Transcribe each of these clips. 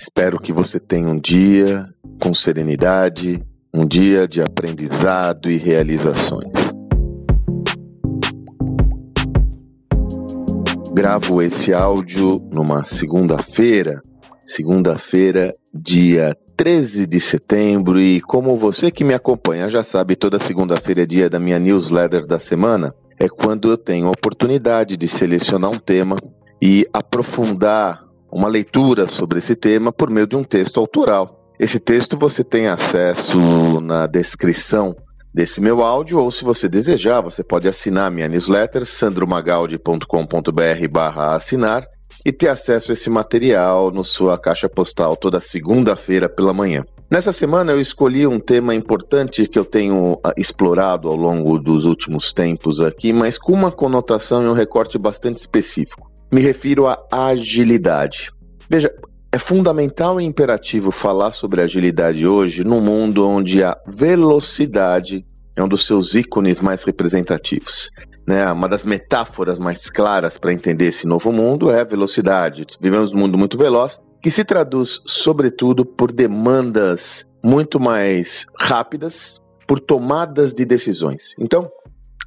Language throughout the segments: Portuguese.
Espero que você tenha um dia com serenidade, um dia de aprendizado e realizações. Gravo esse áudio numa segunda-feira, segunda-feira, dia 13 de setembro, e como você que me acompanha já sabe, toda segunda-feira é dia da minha newsletter da semana, é quando eu tenho a oportunidade de selecionar um tema e aprofundar uma leitura sobre esse tema por meio de um texto autoral. Esse texto você tem acesso na descrição desse meu áudio, ou se você desejar, você pode assinar minha newsletter, sandromagaldi.com.br barra assinar, e ter acesso a esse material no sua caixa postal toda segunda-feira pela manhã. Nessa semana eu escolhi um tema importante que eu tenho ah, explorado ao longo dos últimos tempos aqui, mas com uma conotação e um recorte bastante específico. Me refiro à agilidade. Veja, é fundamental e imperativo falar sobre agilidade hoje num mundo onde a velocidade é um dos seus ícones mais representativos. Né? Uma das metáforas mais claras para entender esse novo mundo é a velocidade. Vivemos num mundo muito veloz que se traduz, sobretudo, por demandas muito mais rápidas, por tomadas de decisões. Então,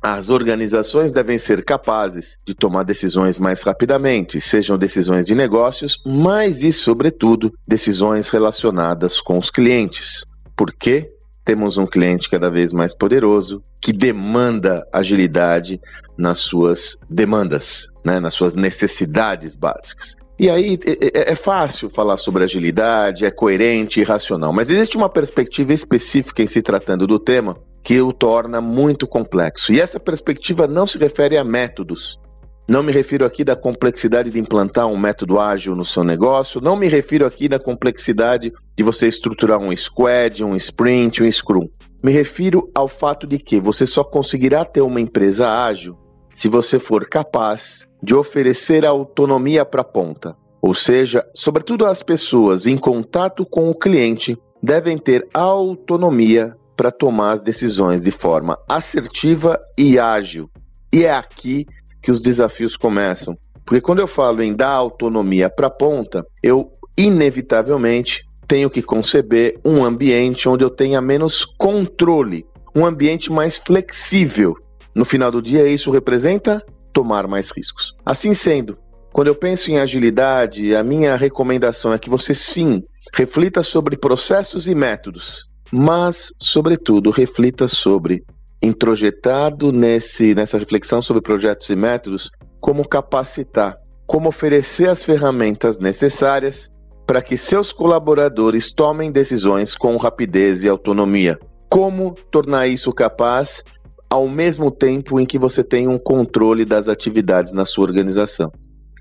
as organizações devem ser capazes de tomar decisões mais rapidamente, sejam decisões de negócios, mas e, sobretudo, decisões relacionadas com os clientes. Por quê? Temos um cliente cada vez mais poderoso que demanda agilidade nas suas demandas, né, nas suas necessidades básicas. E aí é, é, é fácil falar sobre agilidade, é coerente e racional, mas existe uma perspectiva específica em se tratando do tema que o torna muito complexo. E essa perspectiva não se refere a métodos. Não me refiro aqui da complexidade de implantar um método ágil no seu negócio, não me refiro aqui da complexidade de você estruturar um squad, um sprint, um scrum. Me refiro ao fato de que você só conseguirá ter uma empresa ágil se você for capaz de oferecer autonomia para a ponta. Ou seja, sobretudo as pessoas em contato com o cliente devem ter autonomia para tomar as decisões de forma assertiva e ágil. E é aqui que os desafios começam. Porque quando eu falo em dar autonomia para a ponta, eu inevitavelmente tenho que conceber um ambiente onde eu tenha menos controle, um ambiente mais flexível. No final do dia, isso representa tomar mais riscos. Assim sendo, quando eu penso em agilidade, a minha recomendação é que você sim reflita sobre processos e métodos mas, sobretudo, reflita sobre, introjetado nesse, nessa reflexão sobre projetos e métodos, como capacitar, como oferecer as ferramentas necessárias para que seus colaboradores tomem decisões com rapidez e autonomia. Como tornar isso capaz ao mesmo tempo em que você tem um controle das atividades na sua organização.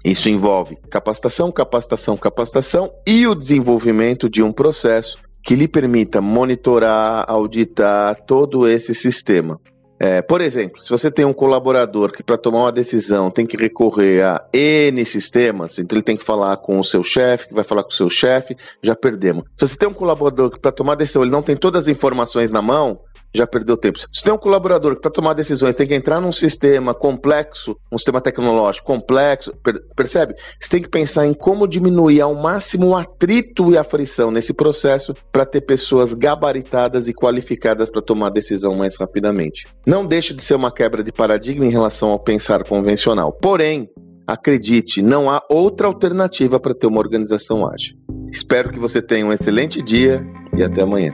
Isso envolve capacitação, capacitação, capacitação e o desenvolvimento de um processo que lhe permita monitorar, auditar todo esse sistema. É, por exemplo, se você tem um colaborador que para tomar uma decisão tem que recorrer a N sistemas, então ele tem que falar com o seu chefe, que vai falar com o seu chefe, já perdemos. Se você tem um colaborador que para tomar decisão ele não tem todas as informações na mão, já perdeu tempo. Se tem um colaborador que para tomar decisões tem que entrar num sistema complexo, um sistema tecnológico complexo, percebe? Você tem que pensar em como diminuir ao máximo o atrito e a frição nesse processo para ter pessoas gabaritadas e qualificadas para tomar decisão mais rapidamente. Não deixe de ser uma quebra de paradigma em relação ao pensar convencional. Porém, acredite, não há outra alternativa para ter uma organização ágil. Espero que você tenha um excelente dia e até amanhã.